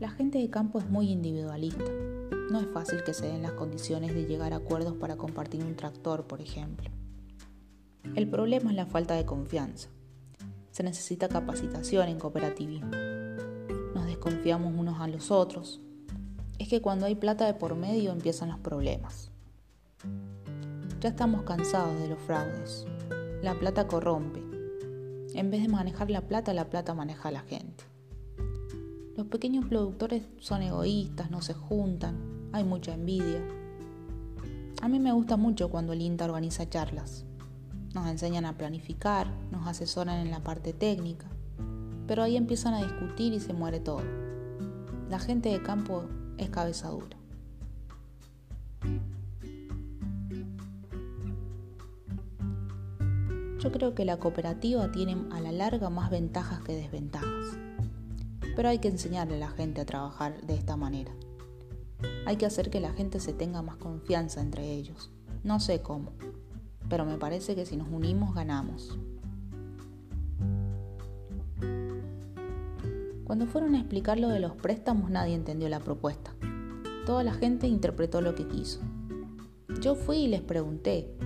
de campo es muy individualista. No es fácil que se den las condiciones de llegar a acuerdos para compartir un tractor, por ejemplo. El problema es la falta de confianza. Se necesita capacitación en cooperativismo. Nos desconfiamos unos a los otros. Es que cuando hay plata de por medio empiezan los problemas. Ya estamos cansados de los fraudes. La plata corrompe. En vez de manejar la plata, la plata maneja a la gente. Los pequeños productores son egoístas, no se juntan, hay mucha envidia. A mí me gusta mucho cuando el INTA organiza charlas. Nos enseñan a planificar, nos asesoran en la parte técnica, pero ahí empiezan a discutir y se muere todo. La gente de campo es cabeza dura. Yo creo que la cooperativa tiene a la larga más ventajas que desventajas pero hay que enseñarle a la gente a trabajar de esta manera. Hay que hacer que la gente se tenga más confianza entre ellos. No sé cómo, pero me parece que si nos unimos ganamos. Cuando fueron a explicar lo de los préstamos nadie entendió la propuesta. Toda la gente interpretó lo que quiso. Yo fui y les pregunté,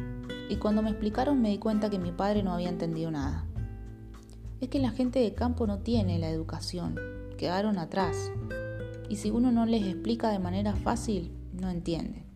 y cuando me explicaron me di cuenta que mi padre no había entendido nada. Es que la gente de campo no tiene la educación, quedaron atrás. Y si uno no les explica de manera fácil, no entiende.